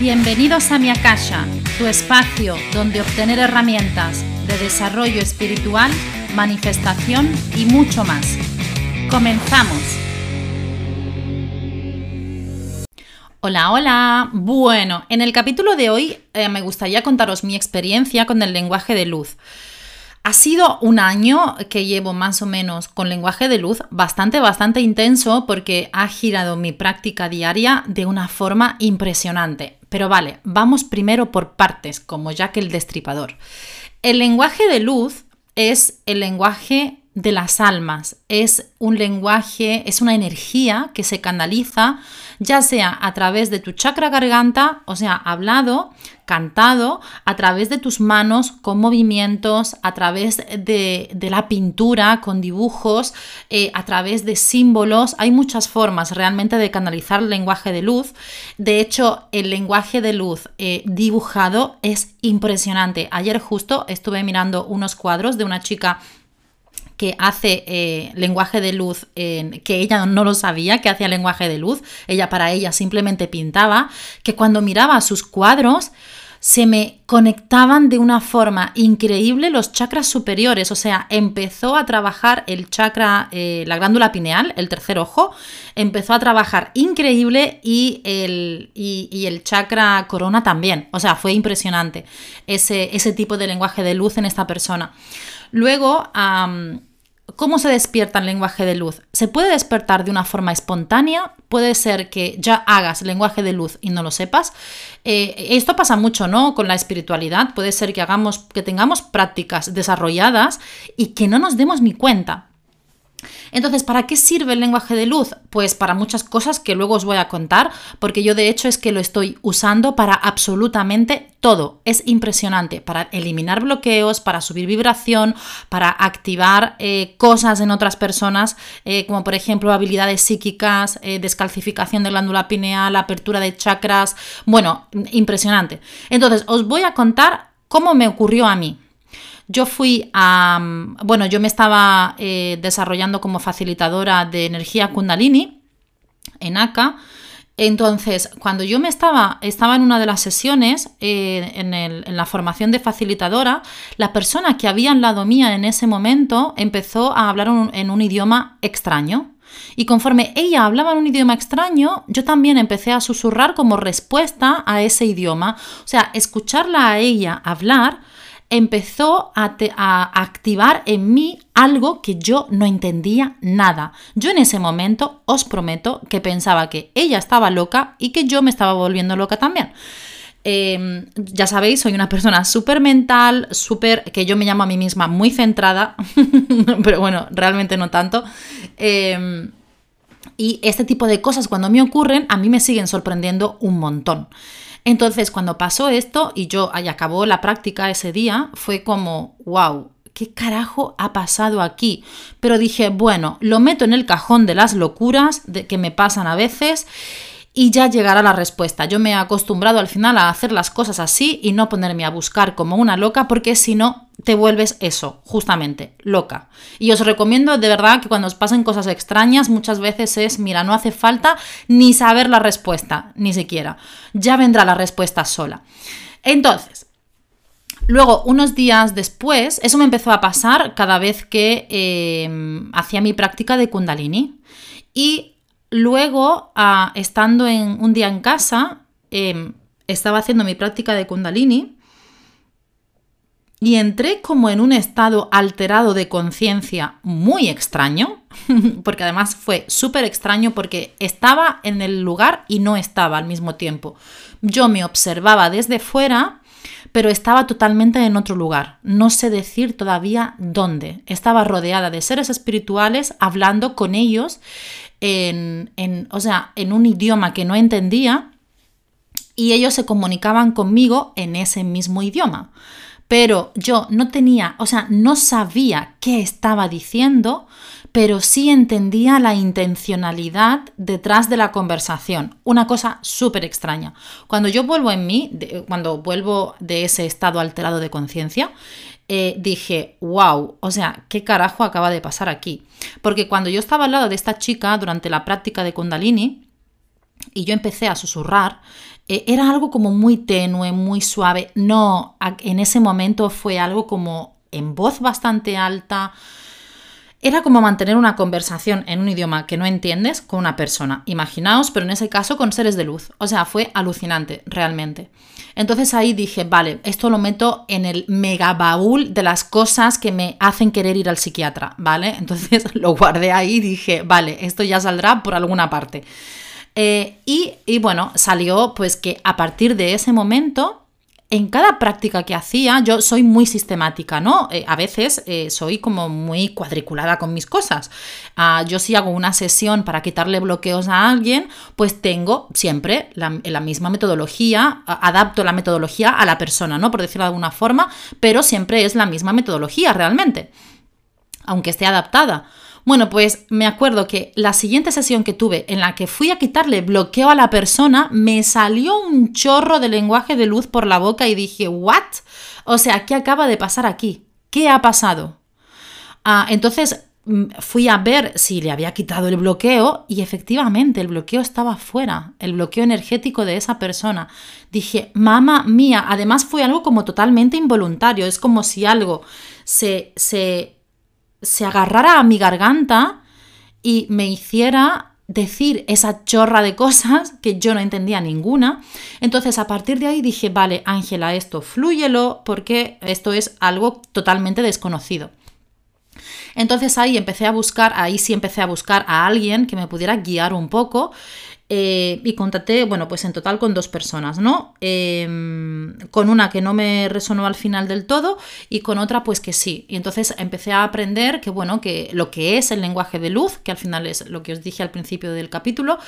Bienvenidos a mi Akasha, tu espacio donde obtener herramientas de desarrollo espiritual, manifestación y mucho más. Comenzamos. Hola, hola. Bueno, en el capítulo de hoy eh, me gustaría contaros mi experiencia con el lenguaje de luz. Ha sido un año que llevo más o menos con lenguaje de luz bastante, bastante intenso porque ha girado mi práctica diaria de una forma impresionante. Pero vale, vamos primero por partes, como Jack el Destripador. El lenguaje de luz es el lenguaje de las almas, es un lenguaje, es una energía que se canaliza ya sea a través de tu chakra garganta, o sea, hablado, cantado, a través de tus manos con movimientos, a través de, la pintura con dibujos, eh, a través de símbolos. Hay muchas formas realmente de canalizar el lenguaje de luz. De hecho, el lenguaje de luz eh, dibujado es impresionante. Ayer justo estuve mirando unos cuadros de una chica que hace eh, lenguaje de luz, que ella no lo sabía que hacía lenguaje de luz, ella para ella simplemente pintaba, que cuando miraba sus cuadros se me conectaban de una forma increíble los chakras superiores, o sea, empezó a trabajar el chakra, eh, la glándula pineal, el tercer ojo, empezó a trabajar increíble y el, y, el chakra corona también, o sea, fue impresionante ese, ese, tipo de lenguaje de luz en esta persona. Luego, ¿Cómo se despierta el lenguaje de luz? Se puede despertar de una forma espontánea, puede ser que ya hagas lenguaje de luz y no lo sepas. Eh, esto pasa mucho, ¿no? Con la espiritualidad, puede ser que hagamos, que tengamos prácticas desarrolladas y que no nos demos ni cuenta. Entonces, ¿para qué sirve el lenguaje de luz? Pues para muchas cosas que luego os voy a contar, porque yo de hecho es que lo estoy usando para absolutamente todo. Es impresionante para eliminar bloqueos, para subir vibración, para activar eh, cosas en otras personas, eh, como por ejemplo habilidades psíquicas, eh, descalcificación de glándula pineal, apertura de chakras. Bueno, impresionante. Entonces, os voy a contar cómo me ocurrió a mí. Yo fui a, bueno, yo me estaba eh, desarrollando como facilitadora de energía kundalini en ACA. Entonces, cuando yo me estaba, estaba en una de las sesiones, eh, en, la formación de facilitadora, la persona que había al lado mía en ese momento empezó a hablar en un idioma extraño. Y conforme ella hablaba en un idioma extraño, yo también empecé a susurrar como respuesta a ese idioma. O sea, escucharla a ella hablar empezó a, activar en mí algo que yo no entendía nada. Yo en ese momento os prometo que pensaba que ella estaba loca y que yo me estaba volviendo loca también. Em, ya sabéis, soy una persona súper mental, súper, que yo me llamo a mí misma muy centrada, pero bueno, realmente no tanto. Em, y este tipo de cosas cuando me ocurren, a mí me siguen sorprendiendo un montón. Entonces, cuando pasó esto y yo ahí acabó la práctica ese día, fue como, wow, ¿qué carajo ha pasado aquí? Pero dije, bueno, lo meto en el cajón de las locuras de que me pasan a veces y ya llegará la respuesta. Yo me he acostumbrado al final a hacer las cosas así y no ponerme a buscar como una loca porque si no te vuelves eso, justamente, loca. Y os recomiendo de verdad que cuando os pasen cosas extrañas muchas veces es, mira, no hace falta ni saber la respuesta, ni siquiera. Ya vendrá la respuesta sola. Entonces, Luego, unos días después, eso me empezó a pasar cada vez que eh, hacía mi práctica de kundalini. Y Luego, ah, estando en, un día en casa, em, estaba haciendo mi práctica de kundalini y entré como en un estado alterado de conciencia muy extraño, porque además fue súper extraño porque estaba en el lugar y no estaba al mismo tiempo. Yo me observaba desde fuera, pero estaba totalmente en otro lugar. No sé decir todavía dónde. Estaba rodeada de seres espirituales, hablando con ellos en, o sea, en un idioma que no entendía y ellos se comunicaban conmigo en ese mismo idioma. Pero yo no tenía, o sea, no sabía qué estaba diciendo, pero sí entendía la intencionalidad detrás de la conversación. Una cosa súper extraña. Cuando yo vuelvo en mí, cuando vuelvo de ese estado alterado de conciencia, eh, dije, wow, o sea, ¿qué carajo acaba de pasar aquí? Porque cuando yo estaba al lado de esta chica durante la práctica de Kundalini, y yo empecé a susurrar, eh, era algo como muy tenue, muy suave. No, en ese momento fue algo como en voz bastante alta. Era como mantener una conversación en un idioma que no entiendes con una persona. Imaginaos, pero en ese caso con seres de luz. O sea, fue alucinante, realmente. Entonces ahí dije, vale, esto lo meto en el mega baúl de las cosas que me hacen querer ir al psiquiatra, ¿vale? Entonces lo guardé ahí y dije, vale, esto ya saldrá por alguna parte. Eh, y, bueno, salió pues que a partir de ese momento en cada práctica que hacía, yo soy muy sistemática, ¿no? Eh, a veces eh, soy como muy cuadriculada con mis cosas. Ah, yo si hago una sesión para quitarle bloqueos a alguien, pues tengo siempre la, la, misma metodología, adapto la metodología a la persona, ¿no? Por decirlo de alguna forma, pero siempre es la misma metodología realmente, aunque esté adaptada. Bueno, pues me acuerdo que la siguiente sesión que tuve en la que fui a quitarle bloqueo a la persona, me salió un chorro de lenguaje de luz por la boca y dije, ¿what? O sea, ¿qué acaba de pasar aquí? ¿Qué ha pasado? Ah, entonces mm, fui a ver si le había quitado el bloqueo y efectivamente el bloqueo estaba fuera, el bloqueo energético de esa persona. Dije, mamá mía, además fue algo como totalmente involuntario, es como si algo se, se se agarrara a mi garganta y me hiciera decir esa chorra de cosas que yo no entendía ninguna. Entonces a partir de ahí dije, vale, Ángela, esto flúyelo porque esto es algo totalmente desconocido. Entonces ahí empecé a buscar, ahí sí empecé a buscar a alguien que me pudiera guiar un poco eh, y contacté, bueno, pues en total con dos personas, ¿no? Em, con una que no me resonó al final del todo y con otra pues que sí. Y entonces empecé a aprender que, bueno, que lo que es el lenguaje de luz, que al final es lo que os dije al principio del capítulo,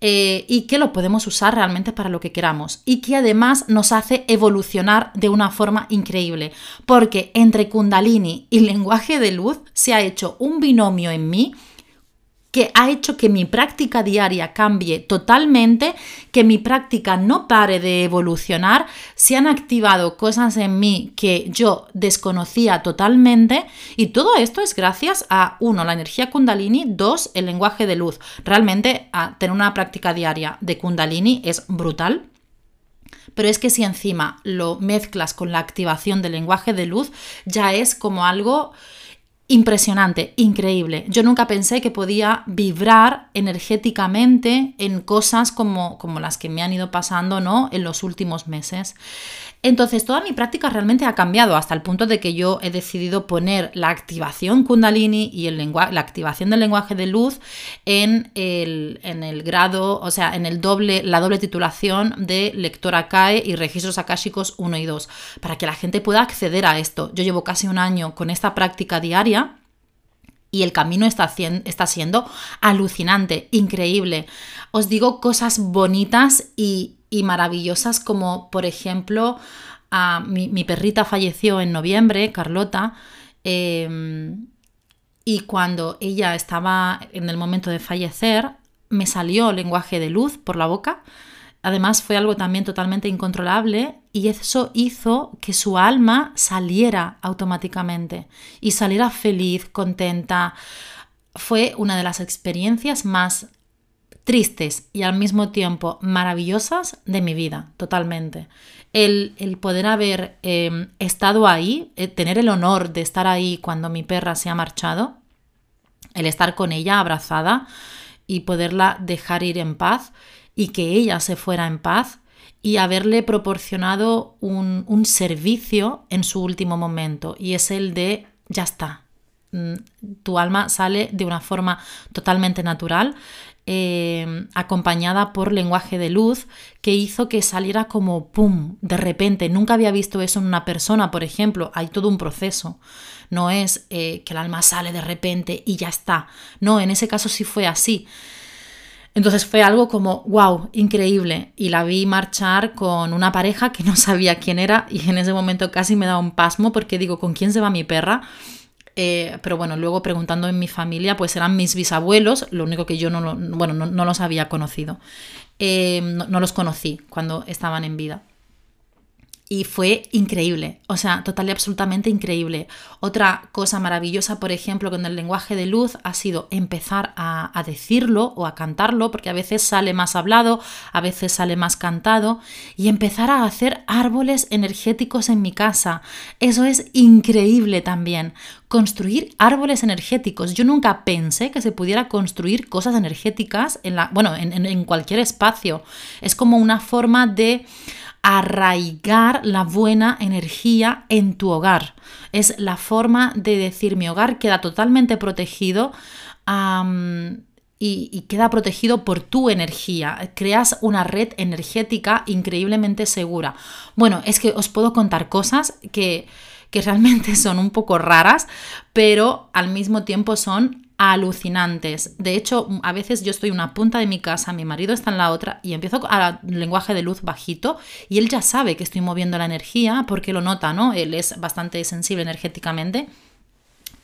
eh, y que lo podemos usar realmente para lo que queramos. Y que además nos hace evolucionar de una forma increíble. Porque entre kundalini y lenguaje de luz se ha hecho un binomio en mí que ha hecho que mi práctica diaria cambie totalmente, que mi práctica no pare de evolucionar, se han activado cosas en mí que yo desconocía totalmente y todo esto es gracias a, uno, la energía kundalini, dos, el lenguaje de luz. Realmente tener una práctica diaria de kundalini es brutal. Pero es que si encima lo mezclas con la activación del lenguaje de luz, ya es como algo impresionante, increíble. Yo nunca pensé que podía vibrar energéticamente en cosas como, como las que me han ido pasando ¿no? en los últimos meses. Entonces, toda mi práctica realmente ha cambiado hasta el punto de que yo he decidido poner la activación Kundalini y el la activación del lenguaje de luz en el, en el grado, o sea, en el doble, la doble titulación de lectora CAE y registros akáshicos 1 y 2, para que la gente pueda acceder a esto. Yo llevo casi un año con esta práctica diaria y el camino está, está, siendo alucinante, increíble. Os digo cosas bonitas y, y maravillosas como por ejemplo mi, perrita falleció en noviembre, Carlota, em, y cuando ella estaba en el momento de fallecer, me salió lenguaje de luz por la boca. Además fue algo también totalmente incontrolable y eso hizo que su alma saliera automáticamente y saliera feliz, contenta. Fue una de las experiencias más tristes y al mismo tiempo maravillosas de mi vida, totalmente. El, poder haber em, estado ahí, eh, tener el honor de estar ahí cuando mi perra se ha marchado, el estar con ella abrazada y poderla dejar ir en paz y que ella se fuera en paz y haberle proporcionado un, un servicio en su último momento y es el de ya está, mm, tu alma sale de una forma totalmente natural eh, acompañada por lenguaje de luz que hizo que saliera como ¡pum! de repente. Nunca había visto eso en una persona, por ejemplo. Hay todo un proceso. No es eh, que el alma sale de repente y ya está. No, en ese caso sí fue así. Entonces fue algo como, wow, increíble. Y la vi marchar con una pareja que no sabía quién era y en ese momento casi me da un pasmo porque digo, ¿con quién se va mi perra? Eh, pero bueno, luego preguntando en mi familia, pues eran mis bisabuelos, lo único que yo no, bueno, no, los había conocido. Eh, no, los conocí cuando estaban en vida. Y fue increíble, o sea, total y absolutamente increíble. Otra cosa maravillosa, por ejemplo, con el lenguaje de luz ha sido empezar a, decirlo o a cantarlo, porque a veces sale más hablado, a veces sale más cantado, y empezar a hacer árboles energéticos en mi casa. Eso es increíble también. Construir árboles energéticos. Yo nunca pensé que se pudiera construir cosas energéticas en la, bueno, en cualquier espacio. Es como una forma de arraigar la buena energía en tu hogar. Es la forma de decir mi hogar queda totalmente protegido. y, queda protegido por tu energía. Creas una red energética increíblemente segura. Bueno, es que os puedo contar cosas que, que realmente son un poco raras, pero al mismo tiempo son alucinantes. De hecho, a veces yo estoy en una punta de mi casa, mi marido está en la otra y empiezo a lenguaje de luz bajito y él ya sabe que estoy moviendo la energía porque lo nota, ¿no? Él es bastante sensible energéticamente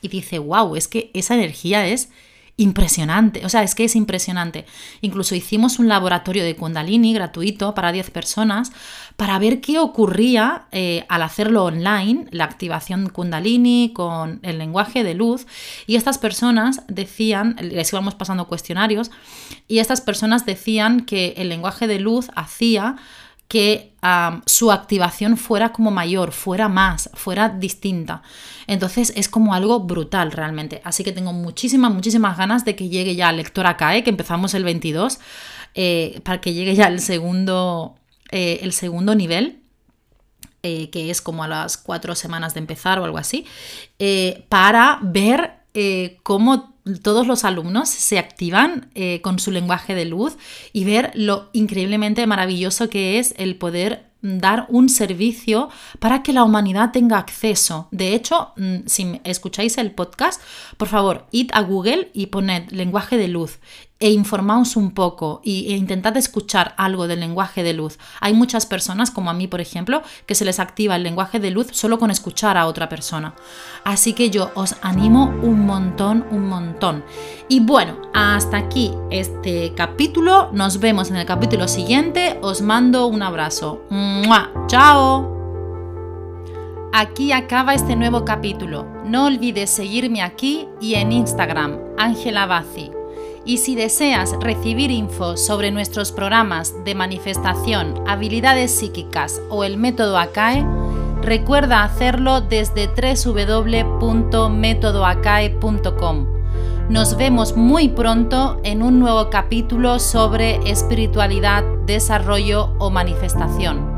y dice, wow, es que esa energía es impresionante, o sea, es que es impresionante. Incluso hicimos un laboratorio de Kundalini gratuito para 10 personas para ver qué ocurría eh, al hacerlo online, la activación Kundalini con el lenguaje de luz. Y estas personas decían, les íbamos pasando cuestionarios, y estas personas decían que el lenguaje de luz hacía que su activación fuera como mayor, fuera más, fuera distinta. Entonces es como algo brutal realmente. Así que tengo muchísimas, muchísimas ganas de que llegue ya Lector CAE, que empezamos el 22, eh, para que llegue ya el segundo, eh, el segundo nivel. Eh, que es como a las cuatro semanas de empezar o algo así, para ver cómo todos los alumnos se activan eh, con su lenguaje de luz y ver lo increíblemente maravilloso que es el poder dar un servicio para que la humanidad tenga acceso. De hecho, mm, si escucháis el podcast, por favor, id a Google y poned lenguaje de luz e informaos un poco e intentad escuchar algo del lenguaje de luz. Hay muchas personas, como a mí por ejemplo, que se les activa el lenguaje de luz solo con escuchar a otra persona. Así que yo os animo un montón, un montón. Y bueno, hasta aquí este capítulo. Nos vemos en el capítulo siguiente. Os mando un abrazo. ¡Chao! Aquí acaba este nuevo capítulo. No olvides seguirme aquí y en Instagram, Ángela Bazzi. Y si deseas recibir info sobre nuestros programas de manifestación, habilidades psíquicas o el método ACAE, recuerda hacerlo desde www.métodoacae.com. Nos vemos muy pronto en un nuevo capítulo sobre espiritualidad, desarrollo o manifestación.